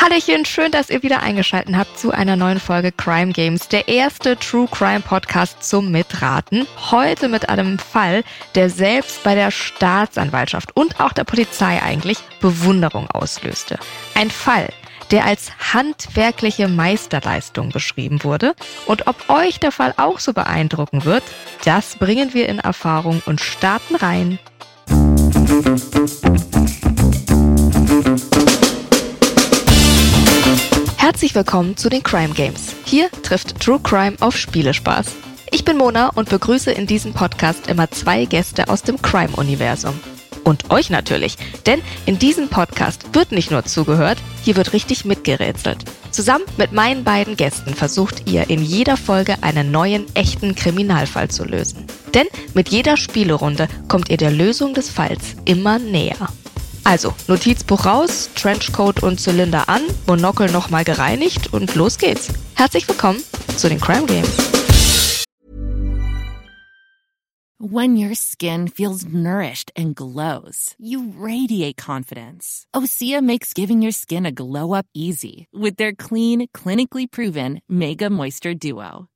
Hallöchen, schön, dass ihr wieder eingeschaltet habt zu einer neuen Folge Crime Games, der erste True Crime Podcast zum Mitraten. Heute mit einem Fall, der selbst bei der Staatsanwaltschaft und auch der Polizei eigentlich Bewunderung auslöste. Ein Fall, der als handwerkliche Meisterleistung beschrieben wurde. Und ob euch der Fall auch so beeindrucken wird, das bringen wir in Erfahrung und starten rein. Herzlich willkommen zu den Crime Games. Hier trifft True Crime auf Spielespaß. Ich bin Mona und begrüße in diesem Podcast immer zwei Gäste aus dem Crime-Universum. Und euch natürlich, denn in diesem Podcast wird nicht nur zugehört, hier wird richtig mitgerätselt. Zusammen mit meinen beiden Gästen versucht ihr in jeder Folge einen neuen, echten Kriminalfall zu lösen. Denn mit jeder Spielerunde kommt ihr der Lösung des Falls immer näher. Also, Notizbuch raus, Trenchcoat und Zylinder an, Monokel nochmal gereinigt und los geht's. Herzlich willkommen zu den Crime Games. When your skin feels nourished and glows, you radiate confidence. Osea makes giving your skin a glow up easy with their clean, clinically proven Mega Moisture Duo.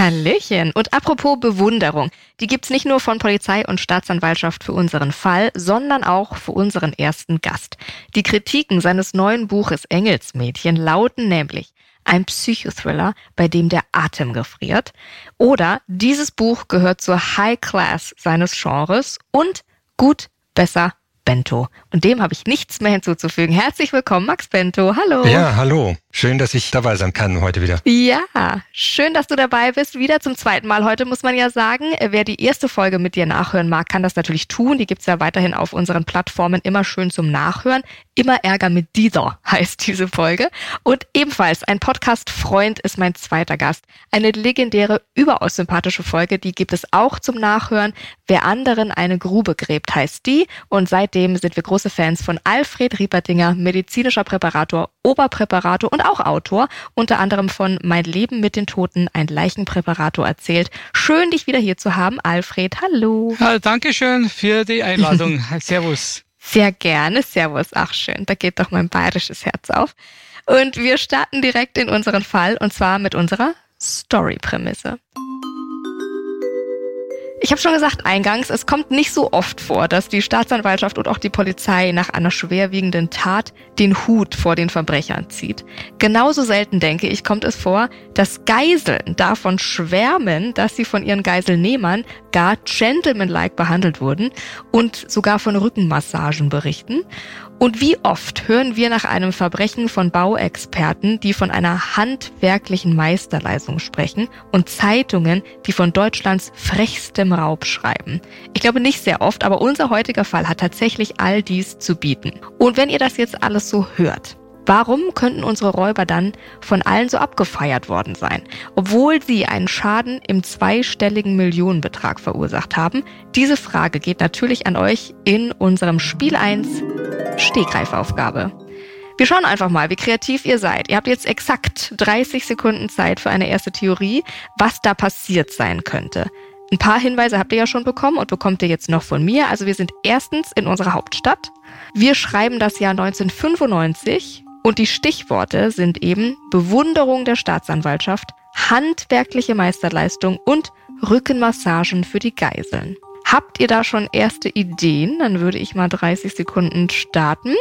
Hallöchen. Und apropos Bewunderung, die gibt's nicht nur von Polizei und Staatsanwaltschaft für unseren Fall, sondern auch für unseren ersten Gast. Die Kritiken seines neuen Buches Engelsmädchen lauten nämlich ein Psychothriller, bei dem der Atem gefriert, oder dieses Buch gehört zur High Class seines Genres und gut, besser, Bento. Und dem habe ich nichts mehr hinzuzufügen. Herzlich willkommen, Max Bento. Hallo. Ja, hallo. Schön, dass ich dabei sein kann heute wieder. Ja, schön, dass du dabei bist. Wieder zum zweiten Mal heute, muss man ja sagen. Wer die erste Folge mit dir nachhören mag, kann das natürlich tun. Die gibt's ja weiterhin auf unseren Plattformen immer schön zum Nachhören. Immer Ärger mit dieser heißt diese Folge. Und ebenfalls ein Podcast-Freund ist mein zweiter Gast. Eine legendäre, überaus sympathische Folge, die gibt es auch zum Nachhören. Wer anderen eine Grube gräbt, heißt die. Und seitdem sind wir große Fans von Alfred Riepertinger, medizinischer Präparator, Oberpräparator und auch Autor, unter anderem von Mein Leben mit den Toten, ein Leichenpräparator erzählt. Schön, dich wieder hier zu haben, Alfred. Hallo. Ja, Dankeschön für die Einladung. Servus. Sehr gerne. Servus. Ach schön, da geht doch mein bayerisches Herz auf. Und wir starten direkt in unseren Fall und zwar mit unserer Story-Prämisse. Ich habe schon gesagt eingangs, es kommt nicht so oft vor, dass die Staatsanwaltschaft und auch die Polizei nach einer schwerwiegenden Tat den Hut vor den Verbrechern zieht. Genauso selten, denke ich, kommt es vor, dass Geiseln davon schwärmen, dass sie von ihren Geiselnehmern gar gentlemanlike behandelt wurden und sogar von Rückenmassagen berichten. Und wie oft hören wir nach einem Verbrechen von Bauexperten, die von einer handwerklichen Meisterleistung sprechen und Zeitungen, die von Deutschlands frechstem Raub schreiben. Ich glaube nicht sehr oft, aber unser heutiger Fall hat tatsächlich all dies zu bieten. Und wenn ihr das jetzt alles so hört, Warum könnten unsere Räuber dann von allen so abgefeiert worden sein, obwohl sie einen Schaden im zweistelligen Millionenbetrag verursacht haben? Diese Frage geht natürlich an euch in unserem Spiel 1 Stegreifaufgabe. Wir schauen einfach mal, wie kreativ ihr seid. Ihr habt jetzt exakt 30 Sekunden Zeit für eine erste Theorie, was da passiert sein könnte. Ein paar Hinweise habt ihr ja schon bekommen und bekommt ihr jetzt noch von mir. Also wir sind erstens in unserer Hauptstadt. Wir schreiben das Jahr 1995 und die Stichworte sind eben Bewunderung der Staatsanwaltschaft, handwerkliche Meisterleistung und Rückenmassagen für die Geiseln. Habt ihr da schon erste Ideen? Dann würde ich mal 30 Sekunden starten.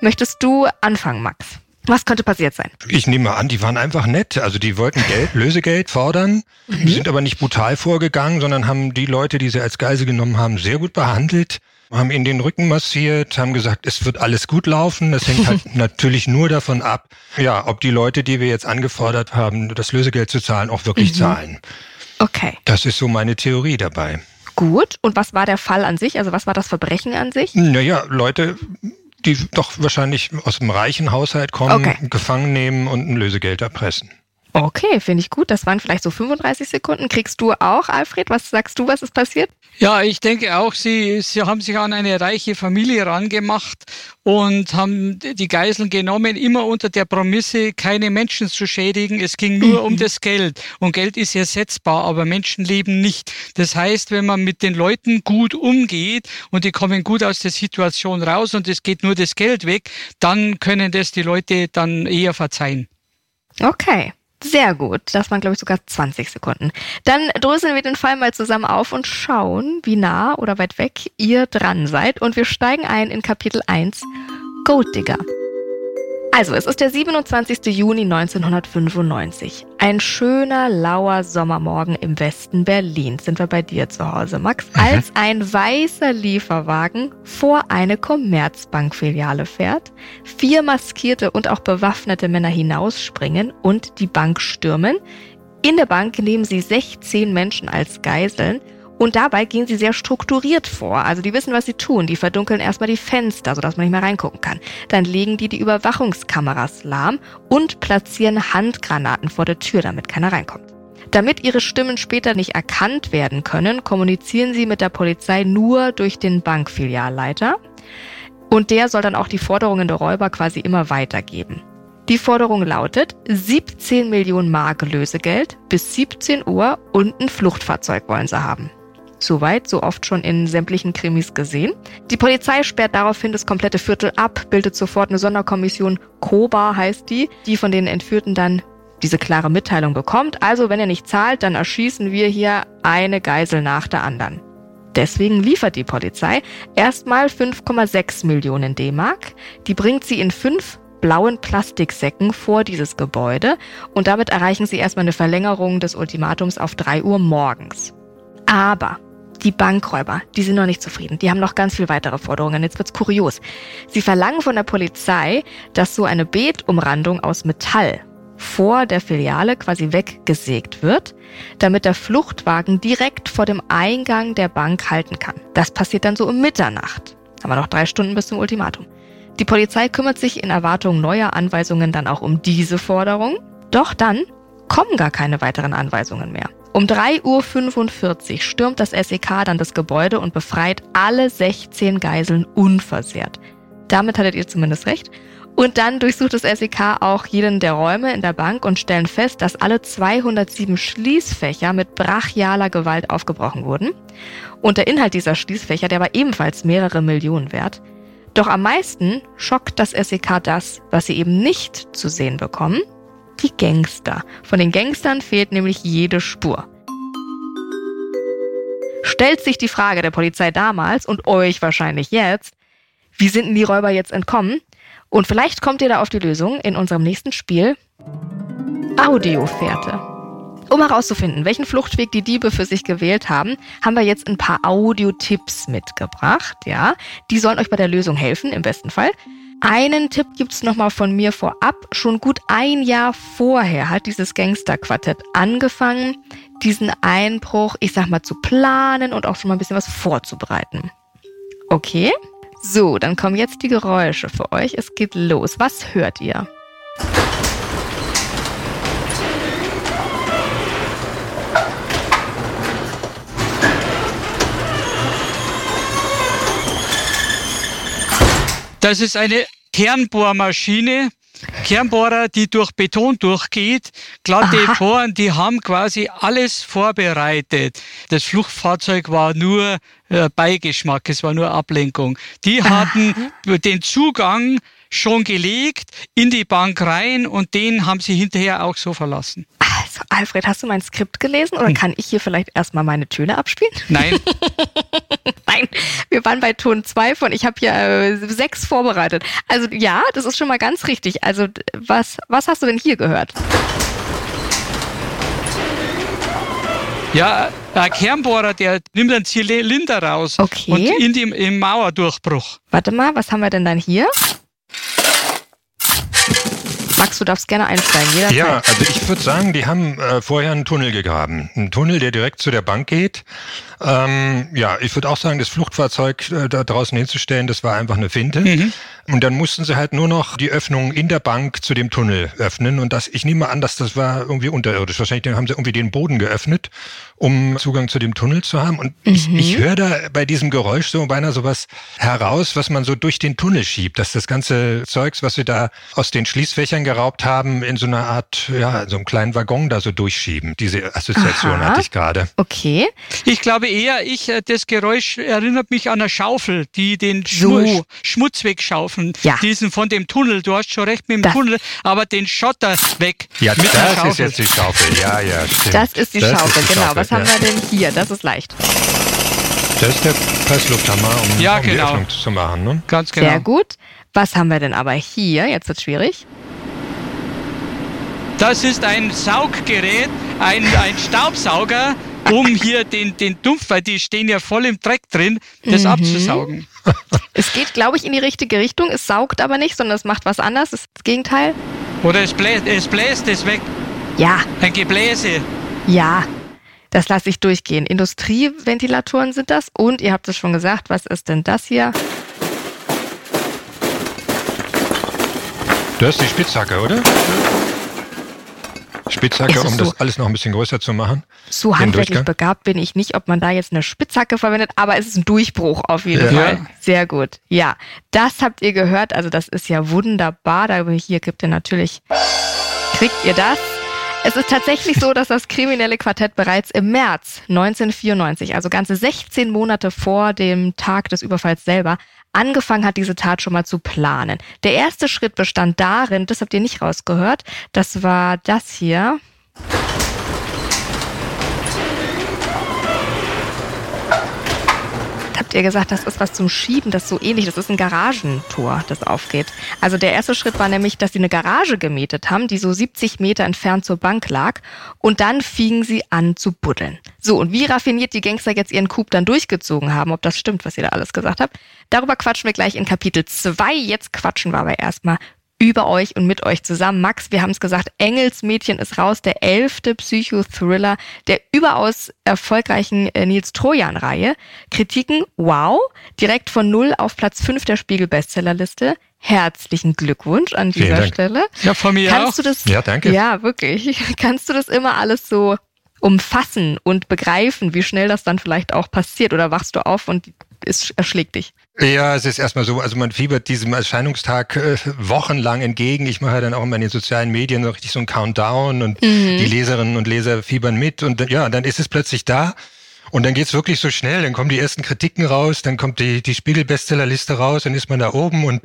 Möchtest du anfangen, Max? Was könnte passiert sein? Ich nehme mal an, die waren einfach nett. Also die wollten Geld, Lösegeld fordern, mhm. sind aber nicht brutal vorgegangen, sondern haben die Leute, die sie als Geisel genommen haben, sehr gut behandelt haben ihnen den Rücken massiert, haben gesagt, es wird alles gut laufen. Das hängt halt natürlich nur davon ab, ja, ob die Leute, die wir jetzt angefordert haben, das Lösegeld zu zahlen, auch wirklich mhm. zahlen. Okay. Das ist so meine Theorie dabei. Gut. Und was war der Fall an sich? Also was war das Verbrechen an sich? Naja, Leute, die doch wahrscheinlich aus einem reichen Haushalt kommen, okay. gefangen nehmen und ein Lösegeld erpressen. Okay, finde ich gut. Das waren vielleicht so 35 Sekunden. Kriegst du auch, Alfred? Was sagst du, was ist passiert? Ja, ich denke auch, sie, sie haben sich an eine reiche Familie rangemacht und haben die Geiseln genommen, immer unter der Prämisse, keine Menschen zu schädigen. Es ging nur mhm. um das Geld. Und Geld ist ersetzbar, aber Menschen leben nicht. Das heißt, wenn man mit den Leuten gut umgeht und die kommen gut aus der Situation raus und es geht nur das Geld weg, dann können das die Leute dann eher verzeihen. Okay. Sehr gut. Das waren, glaube ich, sogar 20 Sekunden. Dann dröseln wir den Fall mal zusammen auf und schauen, wie nah oder weit weg ihr dran seid. Und wir steigen ein in Kapitel 1 Gold Digger. Also, es ist der 27. Juni 1995. Ein schöner, lauer Sommermorgen im Westen Berlins. Sind wir bei dir zu Hause, Max? Mhm. Als ein weißer Lieferwagen vor eine Commerzbank-Filiale fährt, vier maskierte und auch bewaffnete Männer hinausspringen und die Bank stürmen. In der Bank nehmen sie 16 Menschen als Geiseln und dabei gehen sie sehr strukturiert vor. Also die wissen, was sie tun. Die verdunkeln erstmal die Fenster, sodass man nicht mehr reingucken kann. Dann legen die die Überwachungskameras lahm und platzieren Handgranaten vor der Tür, damit keiner reinkommt. Damit ihre Stimmen später nicht erkannt werden können, kommunizieren sie mit der Polizei nur durch den Bankfilialleiter. Und der soll dann auch die Forderungen der Räuber quasi immer weitergeben. Die Forderung lautet 17 Millionen Mark Lösegeld bis 17 Uhr und ein Fluchtfahrzeug wollen sie haben. Soweit, so oft schon in sämtlichen Krimis gesehen. Die Polizei sperrt daraufhin das komplette Viertel ab, bildet sofort eine Sonderkommission, COBA heißt die, die von den Entführten dann diese klare Mitteilung bekommt. Also, wenn er nicht zahlt, dann erschießen wir hier eine Geisel nach der anderen. Deswegen liefert die Polizei erstmal 5,6 Millionen D-Mark. Die bringt sie in fünf blauen Plastiksäcken vor dieses Gebäude und damit erreichen sie erstmal eine Verlängerung des Ultimatums auf drei Uhr morgens. Aber die Bankräuber, die sind noch nicht zufrieden. Die haben noch ganz viel weitere Forderungen. Jetzt wird's kurios. Sie verlangen von der Polizei, dass so eine Beetumrandung aus Metall vor der Filiale quasi weggesägt wird, damit der Fluchtwagen direkt vor dem Eingang der Bank halten kann. Das passiert dann so um Mitternacht. Haben wir noch drei Stunden bis zum Ultimatum. Die Polizei kümmert sich in Erwartung neuer Anweisungen dann auch um diese Forderung. Doch dann kommen gar keine weiteren Anweisungen mehr. Um 3.45 Uhr stürmt das SEK dann das Gebäude und befreit alle 16 Geiseln unversehrt. Damit hattet ihr zumindest recht. Und dann durchsucht das SEK auch jeden der Räume in der Bank und stellen fest, dass alle 207 Schließfächer mit brachialer Gewalt aufgebrochen wurden. Und der Inhalt dieser Schließfächer, der war ebenfalls mehrere Millionen wert. Doch am meisten schockt das SEK das, was sie eben nicht zu sehen bekommen, die Gangster. Von den Gangstern fehlt nämlich jede Spur. Stellt sich die Frage der Polizei damals und euch wahrscheinlich jetzt, wie sind denn die Räuber jetzt entkommen? Und vielleicht kommt ihr da auf die Lösung in unserem nächsten Spiel Audiofährte. Um herauszufinden, welchen Fluchtweg die Diebe für sich gewählt haben, haben wir jetzt ein paar Audiotipps mitgebracht, ja. Die sollen euch bei der Lösung helfen, im besten Fall. Einen Tipp gibt's nochmal von mir vorab. Schon gut ein Jahr vorher hat dieses Gangsterquartett angefangen, diesen Einbruch, ich sag mal, zu planen und auch schon mal ein bisschen was vorzubereiten. Okay? So, dann kommen jetzt die Geräusche für euch. Es geht los. Was hört ihr? Das ist eine Kernbohrmaschine, Kernbohrer, die durch Beton durchgeht, glatte Aha. Poren, die haben quasi alles vorbereitet. Das Fluchtfahrzeug war nur äh, Beigeschmack, es war nur Ablenkung. Die hatten Aha. den Zugang schon gelegt in die Bank rein und den haben sie hinterher auch so verlassen. Alfred, hast du mein Skript gelesen oder hm. kann ich hier vielleicht erstmal meine Töne abspielen? Nein. Nein, wir waren bei Ton 2 von, ich habe hier äh, sechs vorbereitet. Also ja, das ist schon mal ganz richtig. Also was, was hast du denn hier gehört? Ja, ein Kernbohrer, der nimmt einen Zylinder raus okay. und in dem im Mauerdurchbruch. Warte mal, was haben wir denn dann hier? Max, du darfst gerne einsteigen. Jederzeit. Ja, also ich würde sagen, die haben äh, vorher einen Tunnel gegraben. Einen Tunnel, der direkt zu der Bank geht. Ähm, ja, ich würde auch sagen, das Fluchtfahrzeug äh, da draußen hinzustellen, das war einfach eine Finte. Mhm. Und dann mussten sie halt nur noch die Öffnung in der Bank zu dem Tunnel öffnen. Und das, ich nehme an, dass das war irgendwie unterirdisch. Wahrscheinlich haben sie irgendwie den Boden geöffnet, um Zugang zu dem Tunnel zu haben. Und mhm. ich, ich höre da bei diesem Geräusch so beinahe sowas heraus, was man so durch den Tunnel schiebt. Dass das ganze Zeugs, was sie da aus den Schließfächern geraubt haben, in so einer Art, ja, so einem kleinen Waggon da so durchschieben. Diese Assoziation Aha. hatte ich gerade. Okay. Ich glaube eher, ich, äh, das Geräusch erinnert mich an eine Schaufel, die den so. Schmutz wegschaufelt schaffen. Ja. Diesen von dem Tunnel, du hast schon recht mit dem das. Tunnel, aber den Schotter weg. Ja, das ist jetzt die Schaufel. Ja, ja, stimmt. Das ist die das Schaufel, ist die genau. Schaufel, Was ja. haben wir denn hier? Das ist leicht. Das ist der Presslufthammer, um, ja, um genau. die Öffnung zu machen. Ne? Ganz genau. Sehr gut. Was haben wir denn aber hier? Jetzt wird es schwierig. Das ist ein Sauggerät, ein, ein Staubsauger, um hier den, den Dumpf, weil die stehen ja voll im Dreck drin, das mhm. abzusaugen. Es geht, glaube ich, in die richtige Richtung. Es saugt aber nicht, sondern es macht was anderes. Das ist das Gegenteil. Oder es bläst, es bläst es weg. Ja. Ein Gebläse. Ja. Das lasse ich durchgehen. Industrieventilatoren sind das. Und ihr habt es schon gesagt, was ist denn das hier? Das ist die Spitzhacke, oder? Spitzhacke, um so, das alles noch ein bisschen größer zu machen. So handwerklich begabt bin ich nicht, ob man da jetzt eine Spitzhacke verwendet, aber es ist ein Durchbruch auf jeden ja. Fall. Sehr gut. Ja, das habt ihr gehört. Also das ist ja wunderbar. Da hier gibt ihr natürlich, kriegt ihr das. Es ist tatsächlich so, dass das kriminelle Quartett bereits im März 1994, also ganze 16 Monate vor dem Tag des Überfalls selber, angefangen hat, diese Tat schon mal zu planen. Der erste Schritt bestand darin, das habt ihr nicht rausgehört, das war das hier. Habt ihr gesagt, das ist was zum Schieben, das ist so ähnlich. Das ist ein Garagentor, das aufgeht. Also der erste Schritt war nämlich, dass sie eine Garage gemietet haben, die so 70 Meter entfernt zur Bank lag. Und dann fingen sie an zu buddeln. So, und wie raffiniert die Gangster jetzt ihren Coup dann durchgezogen haben, ob das stimmt, was ihr da alles gesagt habt, darüber quatschen wir gleich in Kapitel 2. Jetzt quatschen wir aber erstmal über euch und mit euch zusammen. Max, wir haben es gesagt, Engelsmädchen ist raus, der elfte Psychothriller der überaus erfolgreichen äh, Nils Trojan-Reihe. Kritiken, wow, direkt von null auf Platz fünf der Spiegel-Bestsellerliste. Herzlichen Glückwunsch an dieser Stelle. Ja, von mir Kannst auch. Du das, ja, danke. Ja, wirklich. Kannst du das immer alles so umfassen und begreifen, wie schnell das dann vielleicht auch passiert? Oder wachst du auf und es erschlägt dich? Ja, es ist erstmal so, also man fiebert diesem Erscheinungstag äh, wochenlang entgegen. Ich mache dann auch immer in den sozialen Medien so richtig so einen Countdown und mhm. die Leserinnen und Leser fiebern mit und ja, dann ist es plötzlich da. Und dann geht's wirklich so schnell, dann kommen die ersten Kritiken raus, dann kommt die, die Spiegel-Bestsellerliste raus, dann ist man da oben und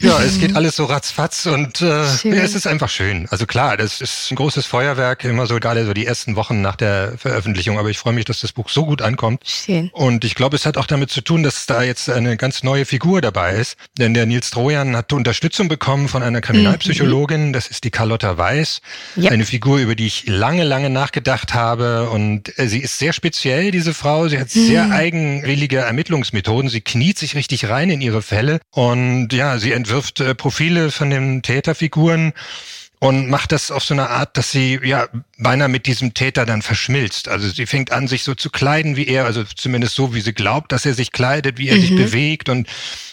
ja, mhm. es geht alles so ratzfatz und äh, ja, es ist einfach schön. Also klar, das ist ein großes Feuerwerk, immer so gerade so die ersten Wochen nach der Veröffentlichung, aber ich freue mich, dass das Buch so gut ankommt. Schön. Und ich glaube, es hat auch damit zu tun, dass da jetzt eine ganz neue Figur dabei ist, denn der Nils Trojan hat Unterstützung bekommen von einer Kriminalpsychologin, mhm. das ist die Carlotta Weiß, yep. eine Figur, über die ich lange, lange nachgedacht habe und äh, sie ist sehr speziell, die diese Frau. Sie hat sehr mhm. eigenwillige Ermittlungsmethoden. Sie kniet sich richtig rein in ihre Fälle und ja, sie entwirft äh, Profile von den Täterfiguren und macht das auf so eine Art, dass sie ja beinahe mit diesem Täter dann verschmilzt. Also sie fängt an, sich so zu kleiden wie er, also zumindest so, wie sie glaubt, dass er sich kleidet, wie er mhm. sich bewegt und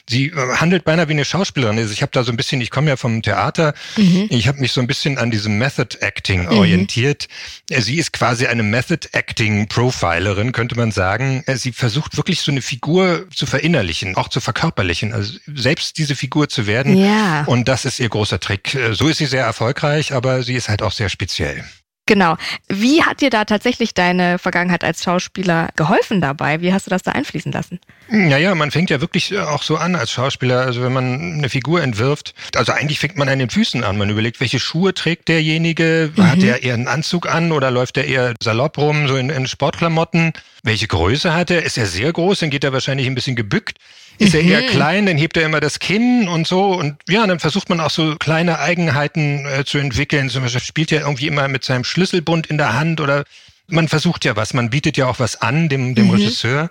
sie äh, handelt beinahe wie eine Schauspielerin. Also ich habe da so ein bisschen, ich komme ja vom Theater, mhm. ich habe mich so ein bisschen an diesem Method Acting mhm. orientiert. Äh, sie ist quasi eine Method Acting Profilerin, könnte man sagen. Äh, sie versucht wirklich so eine Figur zu verinnerlichen, auch zu verkörperlichen, also selbst diese Figur zu werden. Ja. Und das ist ihr großer Trick. So ist sie sehr erfolgreich, aber sie ist halt auch sehr speziell. Genau. Wie hat dir da tatsächlich deine Vergangenheit als Schauspieler geholfen dabei? Wie hast du das da einfließen lassen? Naja, man fängt ja wirklich äh, auch so an als Schauspieler. Also wenn man eine Figur entwirft, also eigentlich fängt man an den Füßen an. Man überlegt, welche Schuhe trägt derjenige? Mhm. Hat er eher einen Anzug an oder läuft er eher salopp rum, so in, in Sportklamotten? Welche Größe hat er? Ist er sehr groß? Dann geht er wahrscheinlich ein bisschen gebückt. Ist er eher mhm. klein, dann hebt er immer das Kinn und so. Und ja, dann versucht man auch so kleine Eigenheiten äh, zu entwickeln. Zum Beispiel spielt er irgendwie immer mit seinem Schlüsselbund in der Hand oder Man versucht ja was, man bietet ja auch was an dem, dem mhm. Regisseur.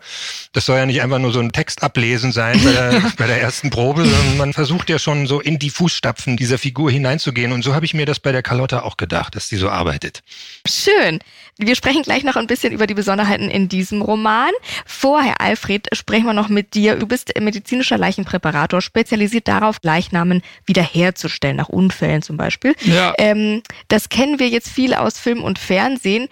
Das soll ja nicht einfach nur so ein Text ablesen sein bei der, bei der ersten Probe, sondern man versucht ja schon so in die Fußstapfen dieser Figur hineinzugehen. Und so habe ich mir das bei der Carlotta auch gedacht, dass die so arbeitet. Schön. Wir sprechen gleich noch ein bisschen über die Besonderheiten in diesem Roman. Vorher, Alfred, sprechen wir noch mit dir. Du bist medizinischer Leichenpräparator, spezialisiert darauf, Leichnamen wiederherzustellen, nach Unfällen zum Beispiel. Ja. Ähm, das kennen wir jetzt viel aus Film und Fernsehen.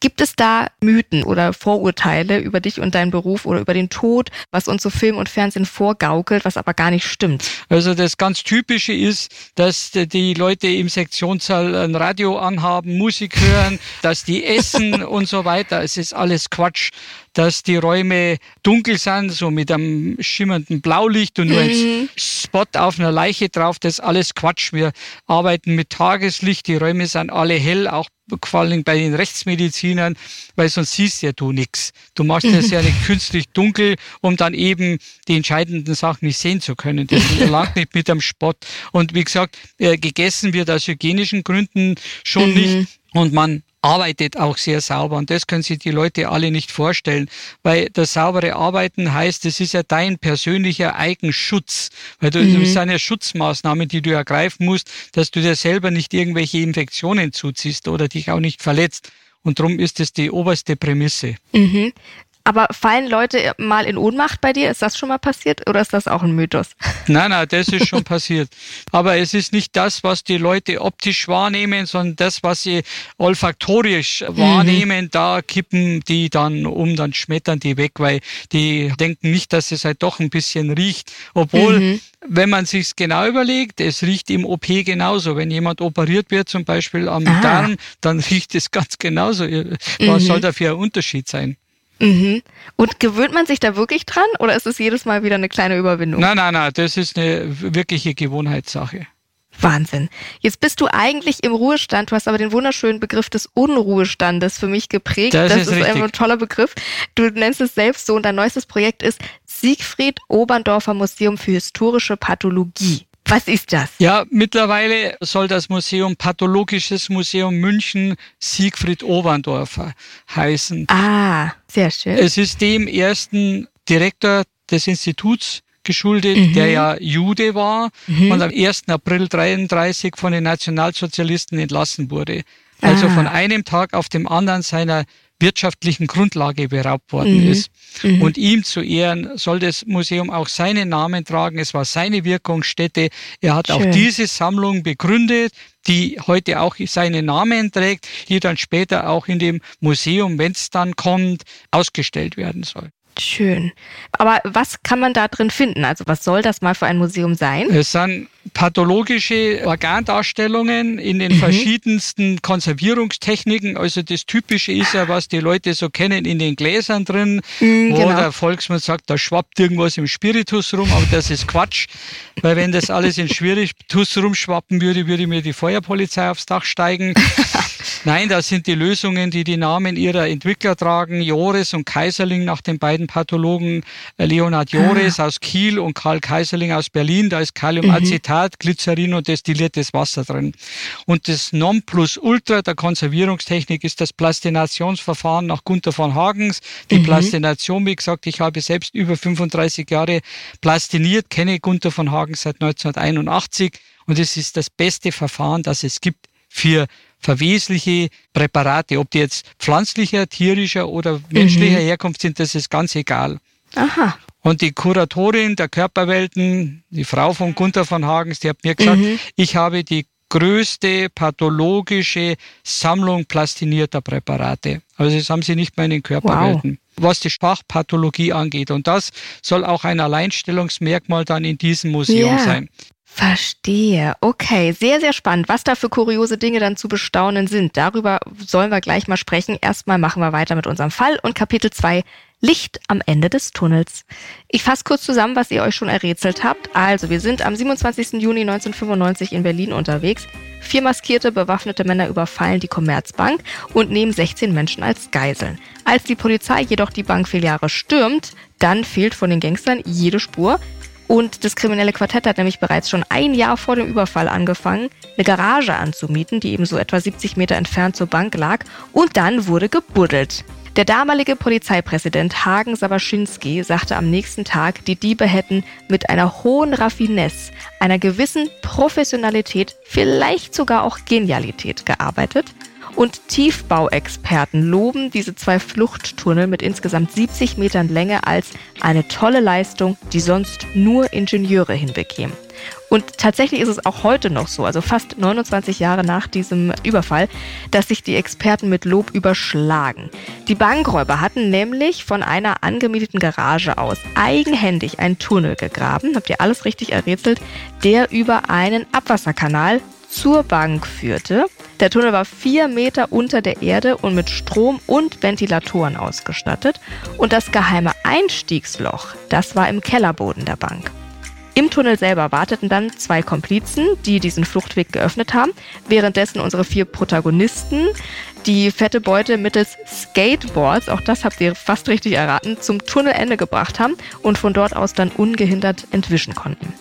Gibt es da Mythen oder Vorurteile über dich und deinen Beruf oder über den Tod, was uns so Film und Fernsehen vorgaukelt, was aber gar nicht stimmt? Also das ganz Typische ist, dass die Leute im Sektionssaal ein Radio anhaben, Musik hören, dass die essen und so weiter. Es ist alles Quatsch dass die Räume dunkel sind, so mit einem schimmernden Blaulicht und nur mhm. ein Spot auf einer Leiche drauf. Das ist alles Quatsch. Wir arbeiten mit Tageslicht. Die Räume sind alle hell, auch vor allem bei den Rechtsmedizinern, weil sonst siehst ja du nichts. Du machst das ja nicht künstlich dunkel, um dann eben die entscheidenden Sachen nicht sehen zu können. Das lag nicht mit dem Spot. Und wie gesagt, äh, gegessen wird aus hygienischen Gründen schon mhm. nicht. Und man arbeitet auch sehr sauber. Und das können sich die Leute alle nicht vorstellen, weil das saubere Arbeiten heißt, es ist ja dein persönlicher Eigenschutz, weil du, mhm. das sind ja Schutzmaßnahmen, die du ergreifen musst, dass du dir selber nicht irgendwelche Infektionen zuziehst oder dich auch nicht verletzt. Und darum ist es die oberste Prämisse. Mhm. Aber fallen Leute mal in Ohnmacht bei dir? Ist das schon mal passiert oder ist das auch ein Mythos? Nein, nein, das ist schon passiert. Aber es ist nicht das, was die Leute optisch wahrnehmen, sondern das, was sie olfaktorisch mhm. wahrnehmen. Da kippen die dann um, dann schmettern die weg, weil die denken nicht, dass es halt doch ein bisschen riecht. Obwohl, mhm. wenn man sich's genau überlegt, es riecht im OP genauso. Wenn jemand operiert wird, zum Beispiel am Aha. Darm, dann riecht es ganz genauso. Was mhm. soll da für ein Unterschied sein? Mhm. Und gewöhnt man sich da wirklich dran oder ist es jedes Mal wieder eine kleine Überwindung? Nein, nein, nein, das ist eine wirkliche Gewohnheitssache. Wahnsinn. Jetzt bist du eigentlich im Ruhestand, du hast aber den wunderschönen Begriff des Unruhestandes für mich geprägt. Das, das ist, ist ein toller Begriff. Du nennst es selbst so und dein neuestes Projekt ist Siegfried Oberndorfer Museum für historische Pathologie. Was ist das? Ja, mittlerweile soll das Museum Pathologisches Museum München Siegfried Oberndorfer heißen. Ah, sehr schön. Es ist dem ersten Direktor des Instituts geschuldet, mhm. der ja Jude war mhm. und am 1. April 33 von den Nationalsozialisten entlassen wurde. Also ah. von einem Tag auf dem anderen seiner wirtschaftlichen Grundlage beraubt worden mhm. ist. Mhm. Und ihm zu Ehren soll das Museum auch seinen Namen tragen. Es war seine Wirkungsstätte. Er hat Schön. auch diese Sammlung begründet, die heute auch seinen Namen trägt, die dann später auch in dem Museum, wenn es dann kommt, ausgestellt werden soll. Schön. Aber was kann man da drin finden? Also was soll das mal für ein Museum sein? Es sind pathologische Organdarstellungen in den mhm. verschiedensten Konservierungstechniken. Also das Typische ist ja, was die Leute so kennen, in den Gläsern drin, mhm, wo genau. der Volksmann sagt, da schwappt irgendwas im Spiritus rum, aber das ist Quatsch. Weil wenn das alles in Spiritus rumschwappen würde, würde mir die Feuerpolizei aufs Dach steigen. Nein, das sind die Lösungen, die die Namen ihrer Entwickler tragen. Joris und Kaiserling nach den beiden Pathologen äh, Leonhard Joris ah. aus Kiel und Karl Kaiserling aus Berlin. Da ist Kaliumacetat, mhm. Glycerin und destilliertes Wasser drin. Und das Nonplusultra der Konservierungstechnik ist das Plastinationsverfahren nach Gunther von Hagens. Die mhm. Plastination, wie gesagt, ich habe selbst über 35 Jahre plastiniert, kenne Gunther von Hagens seit 1981 und es ist das beste Verfahren, das es gibt für verwesliche Präparate, ob die jetzt pflanzlicher, tierischer oder menschlicher mhm. Herkunft sind, das ist ganz egal. Aha. Und die Kuratorin der Körperwelten, die Frau von Gunther von Hagens, die hat mir gesagt, mhm. ich habe die größte pathologische Sammlung plastinierter Präparate. Also das haben sie nicht mehr in den Körperwelten. Wow. Was die Sprachpathologie angeht. Und das soll auch ein Alleinstellungsmerkmal dann in diesem Museum ja. sein. Verstehe. Okay, sehr, sehr spannend. Was da für kuriose Dinge dann zu bestaunen sind, darüber sollen wir gleich mal sprechen. Erstmal machen wir weiter mit unserem Fall und Kapitel 2 Licht am Ende des Tunnels. Ich fasse kurz zusammen, was ihr euch schon errätselt habt. Also, wir sind am 27. Juni 1995 in Berlin unterwegs. Vier maskierte, bewaffnete Männer überfallen die Commerzbank und nehmen 16 Menschen als Geiseln. Als die Polizei jedoch die Bankfiliale stürmt, dann fehlt von den Gangstern jede Spur. Und das kriminelle Quartett hat nämlich bereits schon ein Jahr vor dem Überfall angefangen, eine Garage anzumieten, die eben so etwa 70 Meter entfernt zur Bank lag. Und dann wurde gebuddelt. Der damalige Polizeipräsident Hagen Sabaschinski sagte am nächsten Tag, die Diebe hätten mit einer hohen Raffinesse, einer gewissen Professionalität, vielleicht sogar auch Genialität gearbeitet. Und Tiefbauexperten loben diese zwei Fluchttunnel mit insgesamt 70 Metern Länge als eine tolle Leistung, die sonst nur Ingenieure hinbekämen. Und tatsächlich ist es auch heute noch so, also fast 29 Jahre nach diesem Überfall, dass sich die Experten mit Lob überschlagen. Die Bankräuber hatten nämlich von einer angemieteten Garage aus eigenhändig einen Tunnel gegraben, habt ihr alles richtig errätselt, der über einen Abwasserkanal zur Bank führte. Der Tunnel war vier Meter unter der Erde und mit Strom und Ventilatoren ausgestattet. Und das geheime Einstiegsloch, das war im Kellerboden der Bank. Im Tunnel selber warteten dann zwei Komplizen, die diesen Fluchtweg geöffnet haben, währenddessen unsere vier Protagonisten die fette Beute mittels Skateboards, auch das habt ihr fast richtig erraten, zum Tunnelende gebracht haben und von dort aus dann ungehindert entwischen konnten.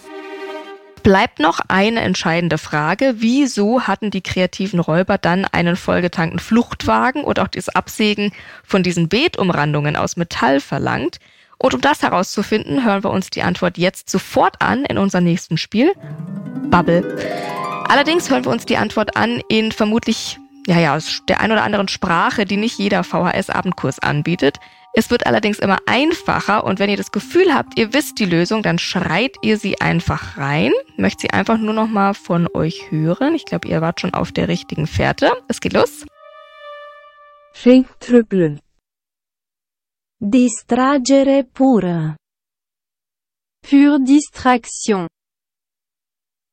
Bleibt noch eine entscheidende Frage. Wieso hatten die kreativen Räuber dann einen vollgetankten Fluchtwagen und auch das Absägen von diesen Beetumrandungen aus Metall verlangt? Und um das herauszufinden, hören wir uns die Antwort jetzt sofort an in unserem nächsten Spiel. Bubble. Allerdings hören wir uns die Antwort an in vermutlich, ja, ja, der ein oder anderen Sprache, die nicht jeder VHS-Abendkurs anbietet. Es wird allerdings immer einfacher und wenn ihr das Gefühl habt, ihr wisst die Lösung, dann schreit ihr sie einfach rein. Möchte sie einfach nur noch mal von euch hören. Ich glaube, ihr wart schon auf der richtigen Fährte. Es geht los. Ringtrüppeln. Distragere pure. Pure distraction.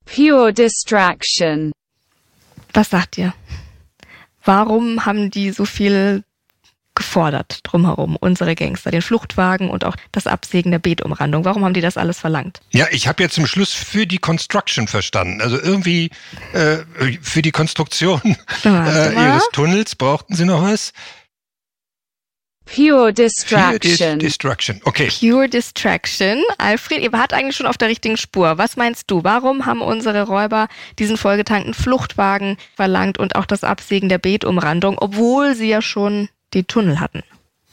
Pure distraction. Was sagt ihr? Warum haben die so viel gefordert drumherum, unsere Gangster, den Fluchtwagen und auch das Absägen der Beetumrandung. Warum haben die das alles verlangt? Ja, ich habe jetzt zum Schluss für die Construction verstanden. Also irgendwie äh, für die Konstruktion äh, ihres Tunnels brauchten sie noch was. Pure Distraction. Pure Dis Distraction, okay. Pure Distraction. Alfred, ihr wart eigentlich schon auf der richtigen Spur. Was meinst du? Warum haben unsere Räuber diesen vollgetankten Fluchtwagen verlangt und auch das Absägen der Beetumrandung, obwohl sie ja schon die Tunnel hatten?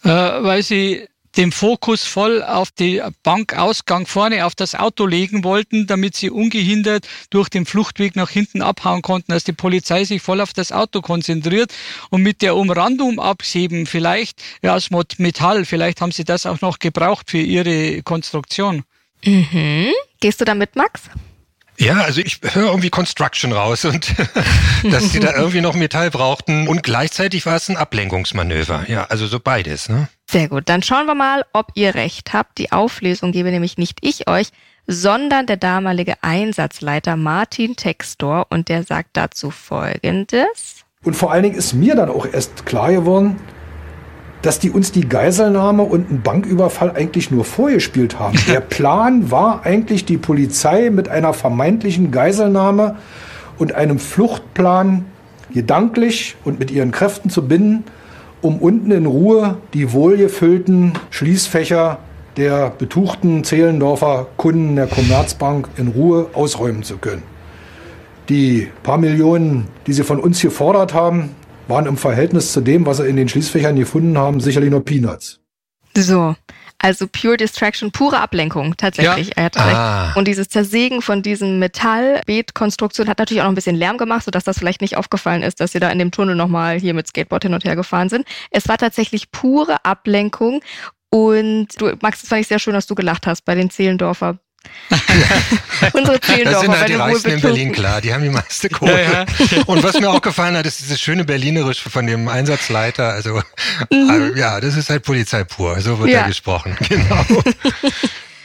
Äh, weil sie den Fokus voll auf die Bankausgang vorne auf das Auto legen wollten, damit sie ungehindert durch den Fluchtweg nach hinten abhauen konnten, dass die Polizei sich voll auf das Auto konzentriert und mit der Umrandung abheben, vielleicht ja, aus Metall, vielleicht haben sie das auch noch gebraucht für ihre Konstruktion. Mhm. Gehst du damit, Max? Ja, also ich höre irgendwie Construction raus und dass sie da irgendwie noch Metall brauchten und gleichzeitig war es ein Ablenkungsmanöver. Ja, also so beides. Ne? Sehr gut, dann schauen wir mal, ob ihr recht habt. Die Auflösung gebe nämlich nicht ich euch, sondern der damalige Einsatzleiter Martin Textor und der sagt dazu Folgendes. Und vor allen Dingen ist mir dann auch erst klar geworden, dass die uns die Geiselnahme und einen Banküberfall eigentlich nur vorgespielt haben. Der Plan war eigentlich, die Polizei mit einer vermeintlichen Geiselnahme und einem Fluchtplan gedanklich und mit ihren Kräften zu binden, um unten in Ruhe die wohlgefüllten Schließfächer der betuchten Zehlendorfer Kunden der Commerzbank in Ruhe ausräumen zu können. Die paar Millionen, die sie von uns gefordert haben, waren im Verhältnis zu dem, was sie in den Schließfächern gefunden haben, sicherlich nur Peanuts. So. Also Pure Distraction, pure Ablenkung, tatsächlich. Ja. Er hat ah. recht. Und dieses Zersägen von diesem Metallbeetkonstruktion hat natürlich auch noch ein bisschen Lärm gemacht, sodass das vielleicht nicht aufgefallen ist, dass sie da in dem Tunnel nochmal hier mit Skateboard hin und her gefahren sind. Es war tatsächlich pure Ablenkung. Und du, Max, das fand ich sehr schön, dass du gelacht hast bei den Zehlendorfer Unsere Zehlendorfer. Das sind halt die Reichsten in Berlin, klar. Die haben die meiste Kohle. Ja, ja. Und was mir auch gefallen hat, ist dieses schöne Berlinerische von dem Einsatzleiter. Also, mhm. also ja, das ist halt Polizei pur. So wird ja. da gesprochen. Genau.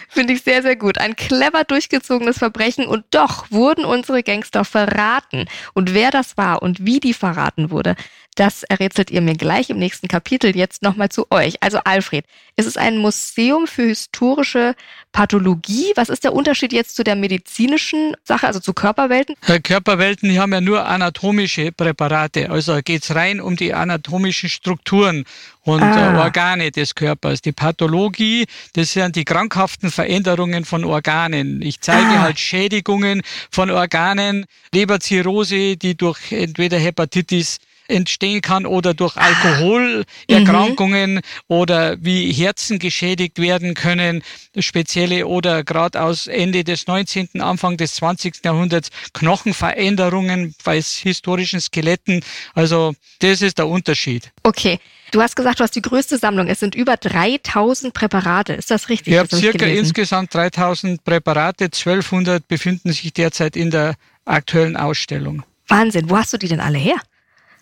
Finde ich sehr, sehr gut. Ein clever durchgezogenes Verbrechen und doch wurden unsere Gangster verraten. Und wer das war und wie die verraten wurde, Das errätselt ihr mir gleich im nächsten Kapitel. Jetzt nochmal zu euch. Also Alfred, es ist ein Museum für historische Pathologie. Was ist der Unterschied jetzt zu der medizinischen Sache, also zu Körperwelten? Körperwelten, die haben ja nur anatomische Präparate. Also geht es rein um die anatomischen Strukturen und ah. Äh, Organe des Körpers. Die Pathologie, das sind die krankhaften Veränderungen von Organen. Ich zeige ah. halt Schädigungen von Organen, Leberzirrhose, die durch entweder Hepatitis entstehen kann oder durch Alkoholerkrankungen mhm. oder wie Herzen geschädigt werden können, spezielle oder gerade aus Ende des 19., Anfang des 20. Jahrhunderts Knochenveränderungen bei historischen Skeletten. Also das ist der Unterschied. Okay. Du hast gesagt, du hast die größte Sammlung. Es sind über 3000 Präparate. Ist das richtig? Ich habe circa gelesen? insgesamt 3000 Präparate. 1200 befinden sich derzeit in der aktuellen Ausstellung. Wahnsinn. Wo hast du die denn alle her?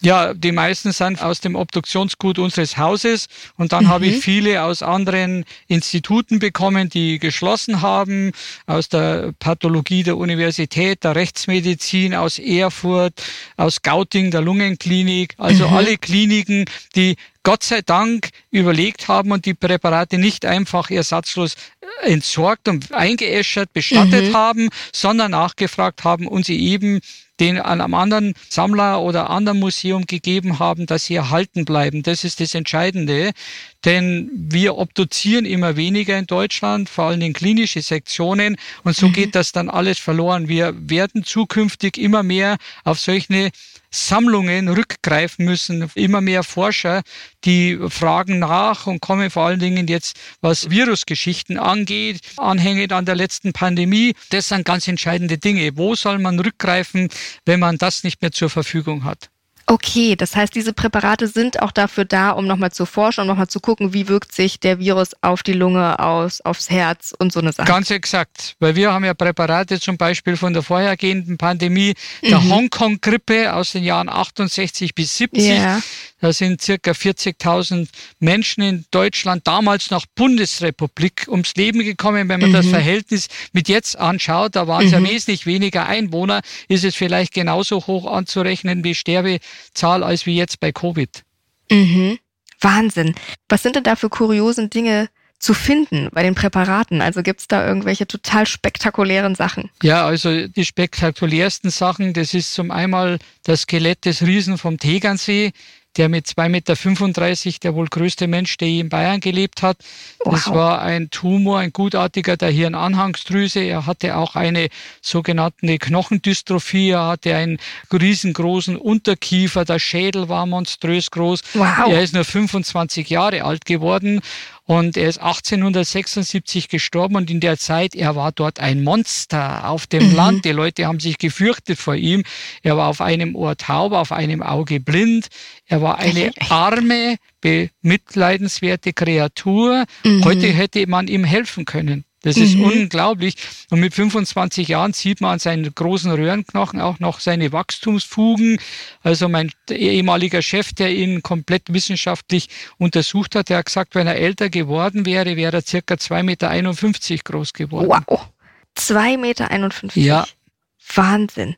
Ja, die meisten sind aus dem Obduktionsgut unseres Hauses und dann mhm. habe ich mhm. viele aus anderen Instituten bekommen, die geschlossen haben, aus der Pathologie der Universität, der Rechtsmedizin, aus Erfurt, aus Gauting, der Lungenklinik, also mhm. alle Kliniken, die Gott sei Dank überlegt haben und die Präparate nicht einfach ersatzlos entsorgt und eingeäschert, bestattet mhm. haben, sondern nachgefragt haben und sie eben den an einem anderen Sammler oder anderen Museum gegeben haben, dass sie erhalten bleiben. Das ist das Entscheidende. Denn wir obduzieren immer weniger in Deutschland, vor allem in klinische Sektionen. Und so mhm. geht das dann alles verloren. Wir werden zukünftig immer mehr auf solche Sammlungen rückgreifen müssen. Immer mehr Forscher, die fragen nach und kommen vor allen Dingen jetzt, was Virusgeschichten angeht, anhängend an der letzten Pandemie. Das sind ganz entscheidende Dinge. Wo soll man rückgreifen, wenn man das nicht mehr zur Verfügung hat? Okay, das heißt, diese Präparate sind auch dafür da, um nochmal zu forschen, um nochmal zu gucken, wie wirkt sich der Virus auf die Lunge aus, aufs Herz und so eine Sache. Ganz exakt, weil wir haben ja Präparate zum Beispiel von der vorhergehenden Pandemie, der mhm. Hongkong-Grippe aus den Jahren 68 bis 70. Yeah. Da sind circa 40.000 Menschen in Deutschland damals nach Bundesrepublik ums Leben gekommen. Wenn man mhm. das Verhältnis mit jetzt anschaut, da waren es mhm. ja wesentlich weniger Einwohner, ist es vielleicht genauso hoch anzurechnen wie Sterbezahl als wie jetzt bei Covid. Mhm. Wahnsinn. Was sind denn da für kuriosen Dinge zu finden bei den Präparaten? Also gibt es da irgendwelche total spektakulären Sachen? Ja, also die spektakulärsten Sachen, das ist zum einmal das Skelett des Riesen vom Tegernsee der mit 2,35 Meter, der wohl größte Mensch, der je in Bayern gelebt hat. Wow. Das war ein Tumor, ein gutartiger der Hirnanhangsdrüse. Er hatte auch eine sogenannte Knochendystrophie. Er hatte einen riesengroßen Unterkiefer. Der Schädel war monströs groß. Wow. Er ist nur 25 Jahre alt geworden und er ist 1876 gestorben und in der Zeit, er war dort ein Monster auf dem mhm. Land. Die Leute haben sich gefürchtet vor ihm. Er war auf einem Ohr taub, auf einem Auge blind. Er war eine arme, bemitleidenswerte Kreatur. Mhm. Heute hätte man ihm helfen können. Das ist mhm. unglaublich. Und mit 25 Jahren sieht man an seinen großen Röhrenknochen auch noch seine Wachstumsfugen. Also mein ehemaliger Chef, der ihn komplett wissenschaftlich untersucht hat, der hat gesagt, wenn er älter geworden wäre, wäre er circa 2,51 Meter groß geworden. Wow. 2,51 Meter? Ja. Wahnsinn.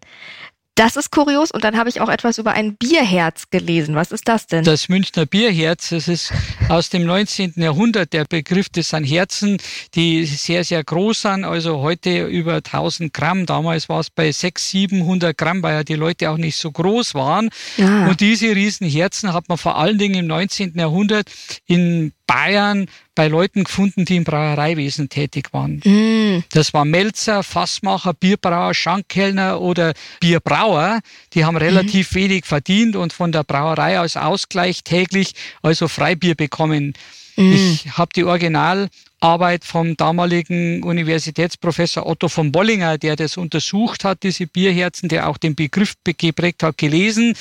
Das ist kurios. Und dann habe ich auch etwas über ein Bierherz gelesen. Was ist das denn? Das Münchner Bierherz, das ist aus dem 19. Jahrhundert der Begriff. Das sind Herzen, die sehr, sehr groß sind. Also heute über 1000 Gramm. Damals war es bei 600, 700 Gramm, weil ja die Leute auch nicht so groß waren. Ja. Und diese Riesenherzen hat man vor allen Dingen im 19. Jahrhundert in Bayern bei Leuten gefunden, die im Brauereiwesen tätig waren. Mm. Das war Melzer, Fassmacher, Bierbrauer, Schankkellner oder Bierbrauer. Die haben relativ mm. wenig verdient und von der Brauerei als Ausgleich täglich also Freibier bekommen. Mm. Ich habe die Originalarbeit vom damaligen Universitätsprofessor Otto von Bollinger, der das untersucht hat, diese Bierherzen, der auch den Begriff geprägt hat, gelesen.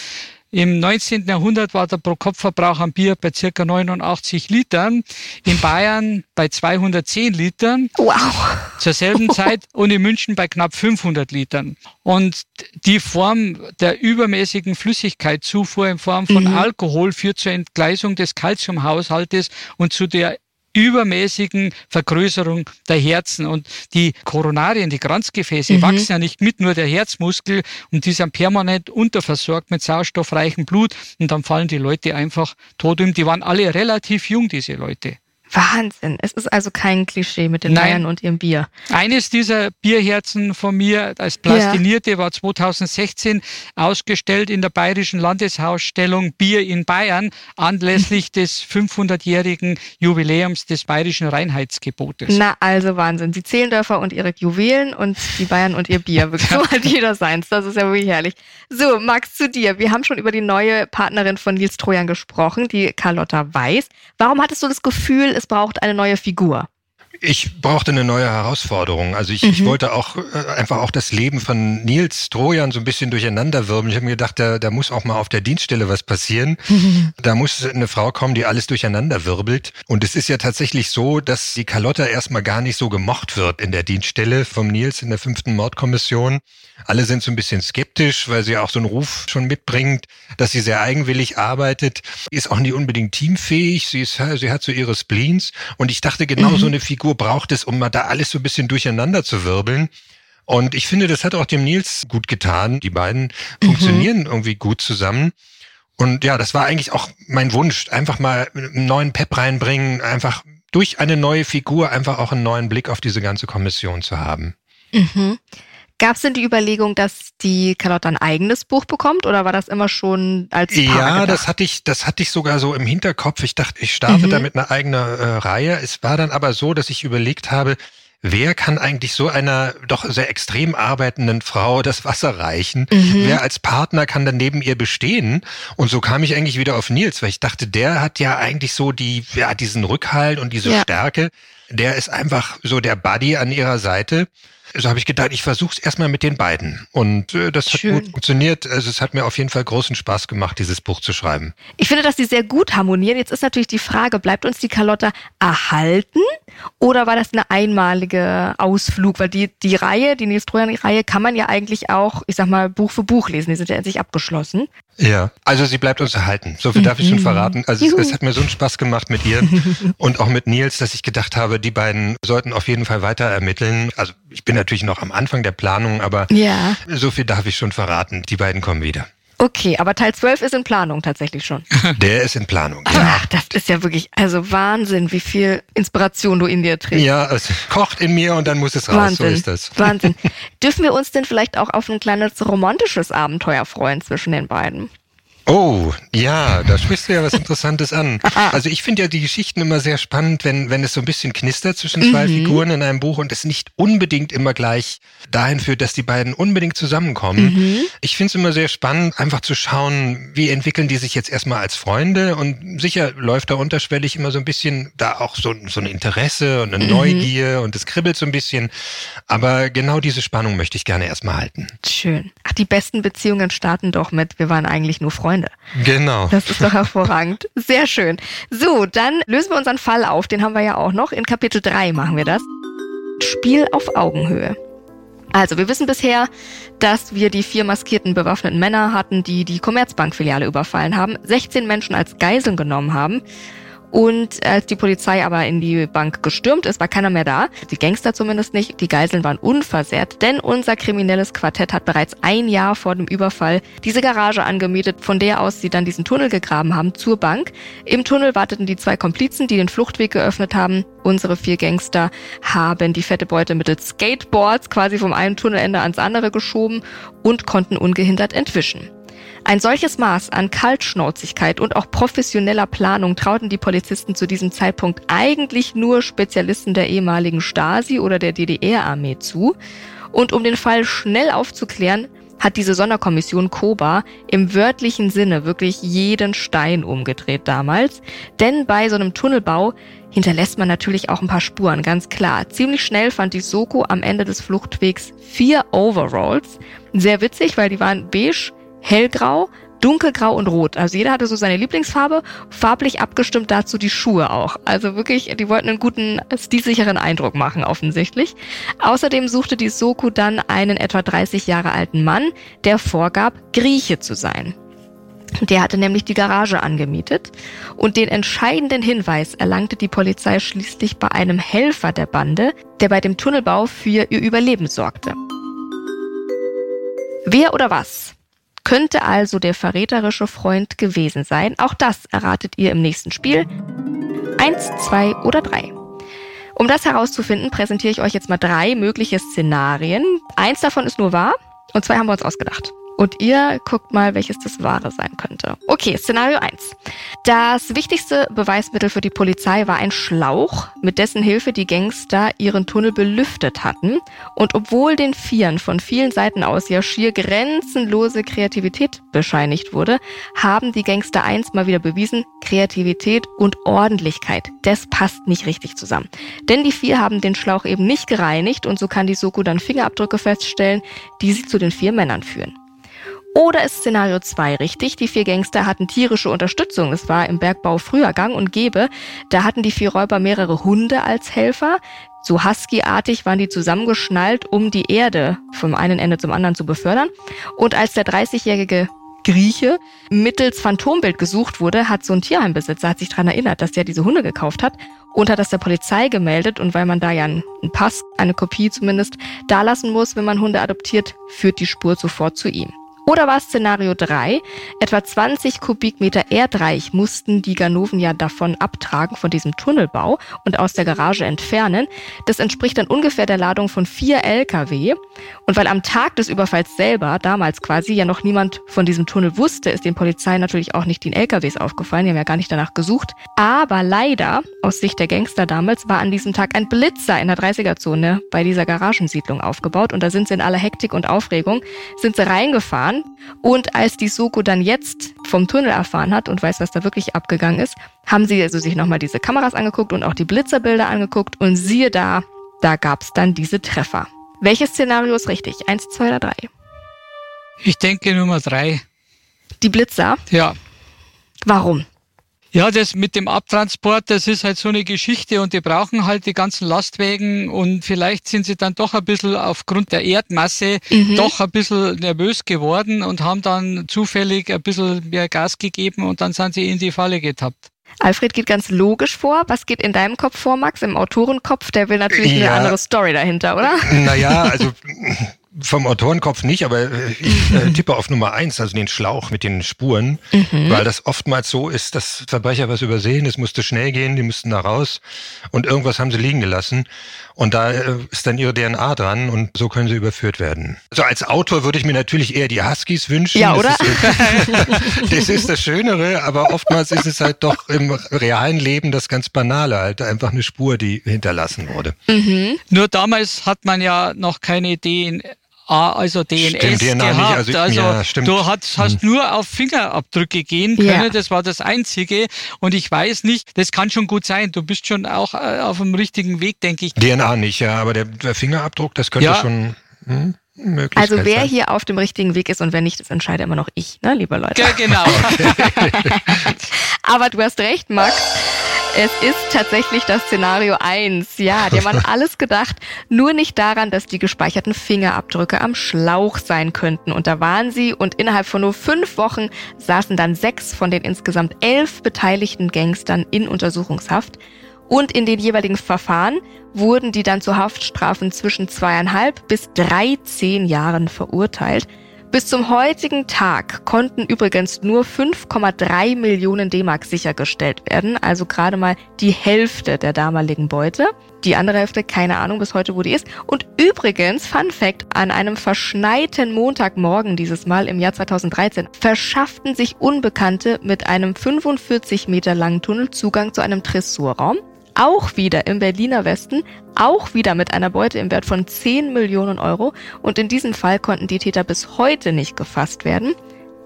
Im 19. Jahrhundert war der Pro-Kopf-Verbrauch an Bier bei circa 89 Litern, in Bayern bei 210 Litern. Wow. Zur selben Zeit und in München bei knapp 500 Litern. Und die Form der übermäßigen Flüssigkeitszufuhr in Form von mhm. Alkohol führt zur Entgleisung des Kalziumhaushaltes und zu der übermäßigen Vergrößerung der Herzen. Und die Koronarien, die Kranzgefäße, mhm. wachsen ja nicht mit, nur der Herzmuskel und die sind permanent unterversorgt mit sauerstoffreichem Blut und dann fallen die Leute einfach tot um. Die waren alle relativ jung, diese Leute. Wahnsinn. Es ist also kein Klischee mit den Nein. Bayern und ihrem Bier. Eines dieser Bierherzen von mir als Plastinierte ja. war 2016 ausgestellt in der Bayerischen Landeshausstellung Bier in Bayern anlässlich des 500-jährigen Jubiläums des Bayerischen Reinheitsgebotes. Na, also Wahnsinn. Die Zehlendörfer und ihre Juwelen und die Bayern und ihr Bier. So hat jeder seins. Das ist ja wirklich herrlich. So, Max, zu dir. Wir haben schon über die neue Partnerin von Nils Trojan gesprochen, die Carlotta Weiß. Warum hattest du das Gefühl, es braucht eine neue Figur. Ich brauchte eine neue Herausforderung. Also ich, mhm. ich wollte auch äh, einfach auch das Leben von Nils Trojan so ein bisschen durcheinander wirbeln. Ich habe mir gedacht, da, da muss auch mal auf der Dienststelle was passieren. Mhm. Da muss eine Frau kommen, die alles durcheinander wirbelt. Und es ist ja tatsächlich so, dass die Carlotta erstmal gar nicht so gemocht wird in der Dienststelle vom Nils in der fünften Mordkommission. Alle sind so ein bisschen skeptisch, weil sie auch so einen Ruf schon mitbringt, dass sie sehr eigenwillig arbeitet. Ist auch nicht unbedingt teamfähig. Sie, ist, sie hat so ihre Spleens. Und ich dachte, genau mhm. so eine Figur braucht es, um mal da alles so ein bisschen durcheinander zu wirbeln. Und ich finde, das hat auch dem Nils gut getan. Die beiden mhm. funktionieren irgendwie gut zusammen. Und ja, das war eigentlich auch mein Wunsch, einfach mal einen neuen Pep reinbringen, einfach durch eine neue Figur einfach auch einen neuen Blick auf diese ganze Kommission zu haben. Mhm. Gab es denn die Überlegung, dass die Carlotta ein eigenes Buch bekommt oder war das immer schon als Paar Ja, gedacht? das hatte ich, das hatte ich sogar so im Hinterkopf. Ich dachte, ich starte mhm. damit eine eigene äh, Reihe. Es war dann aber so, dass ich überlegt habe, wer kann eigentlich so einer doch sehr extrem arbeitenden Frau das Wasser reichen? Mhm. Wer als Partner kann dann neben ihr bestehen? Und so kam ich eigentlich wieder auf Nils, weil ich dachte, der hat ja eigentlich so die, ja, diesen Rückhalt und diese ja. Stärke. Der ist einfach so der Buddy an ihrer Seite so habe ich gedacht, ich versuche es erstmal mit den beiden. Und äh, das Schön. hat gut funktioniert. Also es hat mir auf jeden Fall großen Spaß gemacht, dieses Buch zu schreiben. Ich finde, dass die sehr gut harmonieren. Jetzt ist natürlich die Frage, bleibt uns die Carlotta erhalten oder war das eine einmalige Ausflug? Weil die, die Reihe, die Nils Trojan-Reihe, kann man ja eigentlich auch, ich sag mal, Buch für Buch lesen. Die sind ja in sich abgeschlossen. Ja, also sie bleibt uns erhalten. So viel darf ich schon mhm. verraten. Also es, es, hat mir so einen Spaß gemacht mit ihr und auch mit Nils, dass ich gedacht habe, die beiden sollten auf jeden Fall weiter ermitteln. Also ich bin natürlich noch am Anfang der Planung, aber ja. so viel darf ich schon verraten. Die beiden kommen wieder. Okay, aber Teil 12 ist in Planung tatsächlich schon. Der ist in Planung, ja. Ach, das ist ja wirklich, also Wahnsinn, wie viel Inspiration du in dir trägst. Ja, es kocht in mir und dann muss es raus, Wahnsinn, so ist das. Wahnsinn. Dürfen wir uns denn vielleicht auch auf ein kleines romantisches Abenteuer freuen zwischen den beiden? Oh, ja, da sprichst du ja was Interessantes an. Also ich finde ja die Geschichten immer sehr spannend, wenn, wenn es so ein bisschen knistert zwischen zwei mhm. Figuren in einem Buch und es nicht unbedingt immer gleich dahin führt, dass die beiden unbedingt zusammenkommen. Mhm. Ich finde es immer sehr spannend, einfach zu schauen, wie entwickeln die sich jetzt erstmal als Freunde und sicher läuft da unterschwellig immer so ein bisschen da auch so, so ein Interesse und eine mhm. Neugier und es kribbelt so ein bisschen. Aber genau diese Spannung möchte ich gerne erstmal halten. Schön. Ach, die besten Beziehungen starten doch mit, wir waren eigentlich nur Freunde. Freunde. Genau. Das ist doch hervorragend. Sehr schön. So, dann lösen wir unseren Fall auf. Den haben wir ja auch noch. In Kapitel 3 machen wir das. Spiel auf Augenhöhe. Also, wir wissen bisher, dass wir die vier maskierten bewaffneten Männer hatten, die die Commerzbank-Filiale überfallen haben, 16 Menschen als Geiseln genommen haben und als die Polizei aber in die Bank gestürmt ist, war keiner mehr da. Die Gangster zumindest nicht. Die Geiseln waren unversehrt, denn unser kriminelles Quartett hat bereits ein Jahr vor dem Überfall diese Garage angemietet, von der aus sie dann diesen Tunnel gegraben haben zur Bank. Im Tunnel warteten die zwei Komplizen, die den Fluchtweg geöffnet haben. Unsere vier Gangster haben die fette Beute mittels Skateboards quasi vom einen Tunnelende ans andere geschoben und konnten ungehindert entwischen. Ein solches Maß an Kaltschnauzigkeit und auch professioneller Planung trauten die Polizisten zu diesem Zeitpunkt eigentlich nur Spezialisten der ehemaligen Stasi oder der DDR-Armee zu. Und um den Fall schnell aufzuklären, hat diese Sonderkommission Koba im wörtlichen Sinne wirklich jeden Stein umgedreht damals. Denn bei so einem Tunnelbau hinterlässt man natürlich auch ein paar Spuren, ganz klar. Ziemlich schnell fand die Soko am Ende des Fluchtwegs vier Overalls. Sehr witzig, weil die waren beige, hellgrau, dunkelgrau und rot. Also jeder hatte so seine Lieblingsfarbe, farblich abgestimmt dazu die Schuhe auch. Also wirklich, die wollten einen guten, stilsicheren Eindruck machen, offensichtlich. Außerdem suchte die Soku dann einen etwa 30 Jahre alten Mann, der vorgab, Grieche zu sein. Der hatte nämlich die Garage angemietet und den entscheidenden Hinweis erlangte die Polizei schließlich bei einem Helfer der Bande, der bei dem Tunnelbau für ihr Überleben sorgte. Wer oder was könnte also der verräterische Freund gewesen sein? Auch das erratet ihr im nächsten Spiel. Eins, zwei oder drei. Um das herauszufinden, präsentiere ich euch jetzt mal drei mögliche Szenarien. Eins davon ist nur wahr und zwei haben wir uns ausgedacht. Und ihr guckt mal, welches das wahre sein könnte. Okay, Szenario 1. Das wichtigste Beweismittel für die Polizei war ein Schlauch, mit dessen Hilfe die Gangster ihren Tunnel belüftet hatten. Und obwohl den Vieren von vielen Seiten aus ja schier grenzenlose Kreativität bescheinigt wurde, haben die Gangster eins mal wieder bewiesen, Kreativität und Ordentlichkeit, das passt nicht richtig zusammen. Denn die vier haben den Schlauch eben nicht gereinigt und so kann die Soko dann Fingerabdrücke feststellen, die sie zu den vier Männern führen. Oder ist Szenario 2 richtig? Die vier Gangster hatten tierische Unterstützung. Es war im Bergbau früher gang und gäbe. Da hatten die vier Räuber mehrere Hunde als Helfer. So Husky-artig waren die zusammengeschnallt, um die Erde vom einen Ende zum anderen zu befördern. Und als der 30-jährige Grieche mittels Phantombild gesucht wurde, hat so ein Tierheimbesitzer hat sich daran erinnert, dass der diese Hunde gekauft hat und hat das der Polizei gemeldet. Und weil man da ja einen Pass, eine Kopie zumindest, da lassen muss, wenn man Hunde adoptiert, führt die Spur sofort zu ihm. Oder war Szenario 3? Etwa 20 Kubikmeter Erdreich mussten die Ganoven ja davon abtragen, von diesem Tunnelbau und aus der Garage entfernen. Das entspricht dann ungefähr der Ladung von vier Lkw. Und weil am Tag des Überfalls selber, damals quasi, ja noch niemand von diesem Tunnel wusste, ist den Polizei natürlich auch nicht den Lkws aufgefallen. Die haben ja gar nicht danach gesucht. Aber leider, aus Sicht der Gangster damals, war an diesem Tag ein Blitzer in der 30er-Zone bei dieser Garagensiedlung aufgebaut. Und da sind sie in aller Hektik und Aufregung, sind sie reingefahren und als die Soko dann jetzt vom Tunnel erfahren hat und weiß, was da wirklich abgegangen ist, haben sie also sich nochmal diese Kameras angeguckt und auch die Blitzerbilder angeguckt und siehe da, da gab's dann diese Treffer. Welches Szenario ist richtig? Eins, zwei oder drei? Ich denke Nummer drei. Die Blitzer? Ja. Warum? Ja, das mit dem Abtransport, das ist halt so eine Geschichte und die brauchen halt die ganzen Lastwägen und vielleicht sind sie dann doch ein bisschen aufgrund der Erdmasse mhm. doch ein bisschen nervös geworden und haben dann zufällig ein bisschen mehr Gas gegeben und dann sind sie in die Falle getappt. Alfred geht ganz logisch vor. Was geht in deinem Kopf vor, Max? Im Autorenkopf? Der will natürlich ja. eine andere Story dahinter, oder? Naja, also vom Autorenkopf nicht, aber äh, ich äh, tippe auf Nummer eins, also den Schlauch mit den Spuren, mhm. weil das oftmals so ist, dass Verbrecher was übersehen, es musste schnell gehen, die mussten da raus und irgendwas haben sie liegen gelassen und da äh, ist dann ihre DNA dran und so können sie überführt werden. Also als Autor würde ich mir natürlich eher die Huskies wünschen. Ja, oder? Das ist, das, ist das Schönere, aber oftmals ist es halt doch im realen Leben das ganz Banale, halt einfach eine Spur, die hinterlassen wurde. Mhm. Nur damals hat man ja noch keine DNA also DNS stimmt, DNA gehabt. Nicht, also, also ja, du hast, hast hm. nur auf Fingerabdrücke gehen können, ja. das war das Einzige. Und ich weiß nicht, das kann schon gut sein. Du bist schon auch äh, auf dem richtigen Weg, denke ich. DNA nicht, ja, aber der, der Fingerabdruck, das könnte ja. schon. Hm? Also wer sein. hier auf dem richtigen Weg ist und wer nicht, das entscheide immer noch ich, ne, liebe Leute. Ja, genau. Aber du hast recht, Max. Es ist tatsächlich das Szenario 1. Ja, die haben alles gedacht, nur nicht daran, dass die gespeicherten Fingerabdrücke am Schlauch sein könnten. Und da waren sie und innerhalb von nur fünf Wochen saßen dann sechs von den insgesamt elf beteiligten Gangstern in Untersuchungshaft. Und in den jeweiligen Verfahren wurden die dann zu Haftstrafen zwischen zweieinhalb bis dreizehn Jahren verurteilt. Bis zum heutigen Tag konnten übrigens nur 5,3 Millionen D-Mark sichergestellt werden, also gerade mal die Hälfte der damaligen Beute. Die andere Hälfte, keine Ahnung bis heute, wo die ist. Und übrigens, Fun Fact, an einem verschneiten Montagmorgen dieses Mal im Jahr 2013 verschafften sich Unbekannte mit einem 45 Meter langen Tunnel Zugang zu einem Tresorraum auch wieder im Berliner Westen, auch wieder mit einer Beute im Wert von 10 Millionen Euro. Und in diesem Fall konnten die Täter bis heute nicht gefasst werden.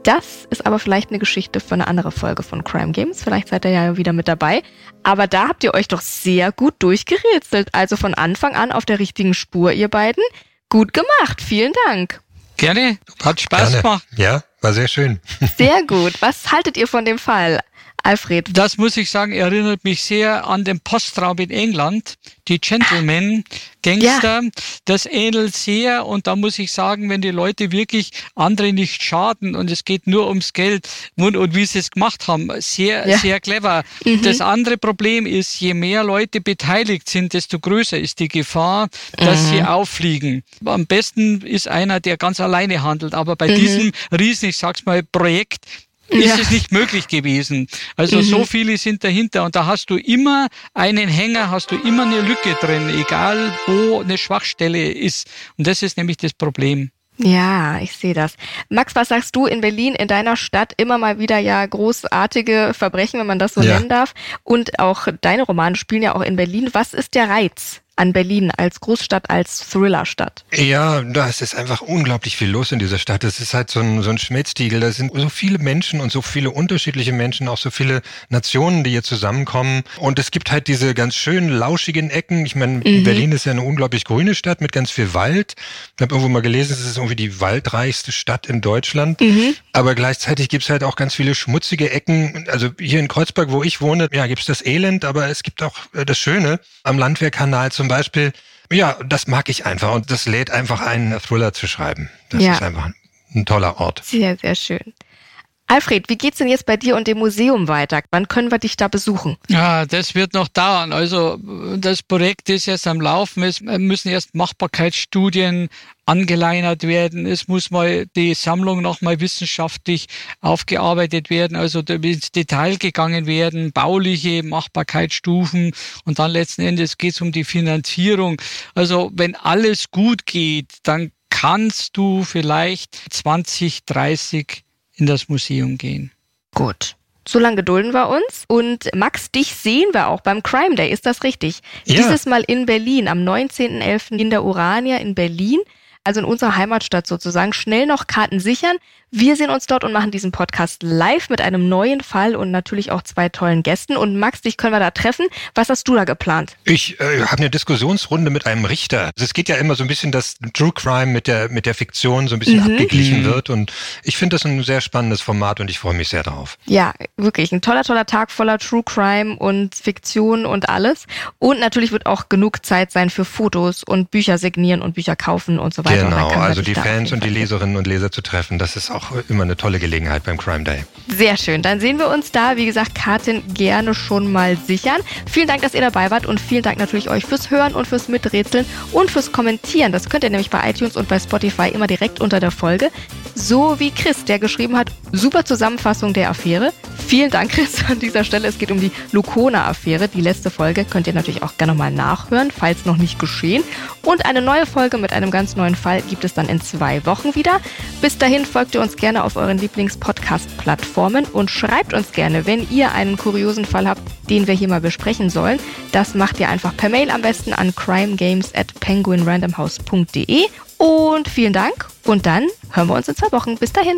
Das ist aber vielleicht eine Geschichte für eine andere Folge von Crime Games. Vielleicht seid ihr ja wieder mit dabei. Aber da habt ihr euch doch sehr gut durchgerätselt. Also von Anfang an auf der richtigen Spur, ihr beiden. Gut gemacht. Vielen Dank. Gerne. Hat Spaß Gerne. gemacht. Ja, war sehr schön. Sehr gut. Was haltet ihr von dem Fall? Alfred. Das muss ich sagen, erinnert mich sehr an den Postraum in England, die Gentlemen, Gangster. Ja. Das ähnelt sehr und da muss ich sagen, wenn die Leute wirklich andere nicht schaden und es geht nur ums Geld und, und wie sie es gemacht haben, sehr, ja. sehr clever. Mhm. Das andere Problem ist, je mehr Leute beteiligt sind, desto größer ist die Gefahr, dass mhm. sie auffliegen. Am besten ist einer, der ganz alleine handelt, aber bei mhm. diesem riesen, ich sag's mal, Projekt ist ja. es nicht möglich gewesen. Also mhm. so viele sind dahinter und da hast du immer einen Hänger, hast du immer eine Lücke drin, egal wo eine Schwachstelle ist. Und das ist nämlich das Problem. Ja, ich sehe das. Max, was sagst du in Berlin, in deiner Stadt immer mal wieder ja großartige Verbrechen, wenn man das so ja. nennen darf? Und auch deine Romane spielen ja auch in Berlin. Was ist der Reiz an Berlin als Großstadt, als Thrillerstadt? Ja, da ist einfach unglaublich viel los in dieser Stadt. Es ist halt so ein, so ein Schmelztiegel. Da sind so viele Menschen und so viele unterschiedliche Menschen, auch so viele Nationen, die hier zusammenkommen. Und es gibt halt diese ganz schönen, lauschigen Ecken. Ich meine, mhm. Berlin ist ja eine unglaublich grüne Stadt mit ganz viel Wald. Ich habe irgendwo mal gelesen, es ist irgendwie die waldreichste Stadt in Deutschland. Mhm. Aber gleichzeitig gibt es halt auch ganz viele schmutzige Ecken. Also hier in Kreuzberg, wo ich wohne, ja, gibt es das Elend, aber es gibt auch äh, das Schöne. Am Landwehrkanal zum Beispiel, ja, das mag ich einfach und das lädt einfach einen Thriller zu schreiben. Das ja. ist einfach ein toller Ort. Sehr, sehr schön. Alfred, wie geht's denn jetzt bei dir und dem Museum weiter? Wann können wir dich da besuchen? Ja, das wird noch dauern. Also das Projekt ist jetzt am Laufen. Es müssen erst Machbarkeitsstudien angeleinert werden. Es muss mal die Sammlung nochmal wissenschaftlich aufgearbeitet werden, also ins Detail gegangen werden, bauliche Machbarkeitsstufen und dann letzten Endes geht es um die Finanzierung. Also wenn alles gut geht, dann kannst du vielleicht 20, 30 in das Museum gehen. Gut. So lange gedulden wir uns. Und Max, dich sehen wir auch beim Crime Day, ist das richtig? Ja. Dieses Mal in Berlin, am 19.11. in der Urania in Berlin also in unserer Heimatstadt sozusagen, schnell noch Karten sichern. Wir sehen uns dort und machen diesen Podcast live mit einem neuen Fall und natürlich auch zwei tollen Gästen. Und Max, dich können wir da treffen. Was hast du da geplant? Ich äh, habe eine Diskussionsrunde mit einem Richter. Also es geht ja immer so ein bisschen, dass True Crime mit der, mit der Fiktion so ein bisschen mhm. abgeglichen mhm. wird. Und ich finde das ein sehr spannendes Format und ich freue mich sehr darauf. Ja, wirklich. Ein toller, toller Tag voller True Crime und Fiktion und alles. Und natürlich wird auch genug Zeit sein für Fotos und Bücher signieren und Bücher kaufen und so weiter. Genau, also die Fans und die Leserinnen und Leser zu treffen, das ist auch auch immer eine tolle Gelegenheit beim Crime Day. Sehr schön. Dann sehen wir uns da. Wie gesagt, Karten gerne schon mal sichern. Vielen Dank, dass ihr dabei wart und vielen Dank natürlich euch fürs Hören und fürs Miträtseln und fürs Kommentieren. Das könnt ihr nämlich bei iTunes und bei Spotify immer direkt unter der Folge. So wie Chris, der geschrieben hat, super Zusammenfassung der Affäre. Vielen Dank, Chris, an dieser Stelle. Es geht um die Lukona-Affäre. Die letzte Folge könnt ihr natürlich auch gerne nochmal nachhören, falls noch nicht geschehen. Und eine neue Folge mit einem ganz neuen Fall gibt es dann in zwei Wochen wieder. Bis dahin folgt ihr uns gerne auf euren Lieblings-Podcast-Plattformen und schreibt uns gerne, wenn ihr einen kuriosen Fall habt, den wir hier mal besprechen sollen. Das macht ihr einfach per Mail am besten an crimegames at penguinrandomhouse.de. Und vielen Dank und dann hören wir uns in zwei Wochen. Bis dahin.